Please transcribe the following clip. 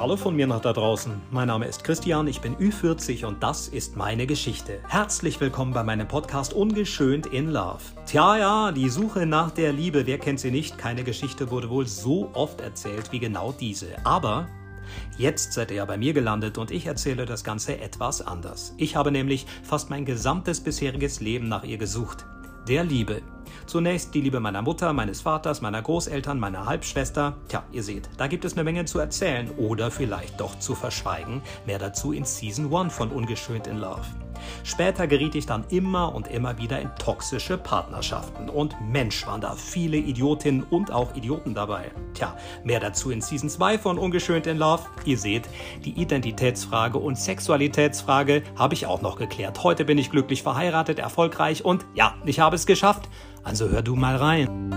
Hallo von mir nach da draußen. Mein Name ist Christian, ich bin Ü40 und das ist meine Geschichte. Herzlich willkommen bei meinem Podcast Ungeschönt in Love. Tja, ja, die Suche nach der Liebe, wer kennt sie nicht? Keine Geschichte wurde wohl so oft erzählt wie genau diese. Aber Jetzt seid ihr ja bei mir gelandet und ich erzähle das Ganze etwas anders. Ich habe nämlich fast mein gesamtes bisheriges Leben nach ihr gesucht. Der Liebe. Zunächst die Liebe meiner Mutter, meines Vaters, meiner Großeltern, meiner Halbschwester. Tja, ihr seht, da gibt es eine Menge zu erzählen oder vielleicht doch zu verschweigen. Mehr dazu in Season 1 von Ungeschönt in Love. Später geriet ich dann immer und immer wieder in toxische Partnerschaften. Und Mensch, waren da viele Idiotinnen und auch Idioten dabei. Tja, mehr dazu in Season 2 von Ungeschönt in Love. Ihr seht, die Identitätsfrage und Sexualitätsfrage habe ich auch noch geklärt. Heute bin ich glücklich verheiratet, erfolgreich und ja, ich habe es geschafft. Also hör du mal rein.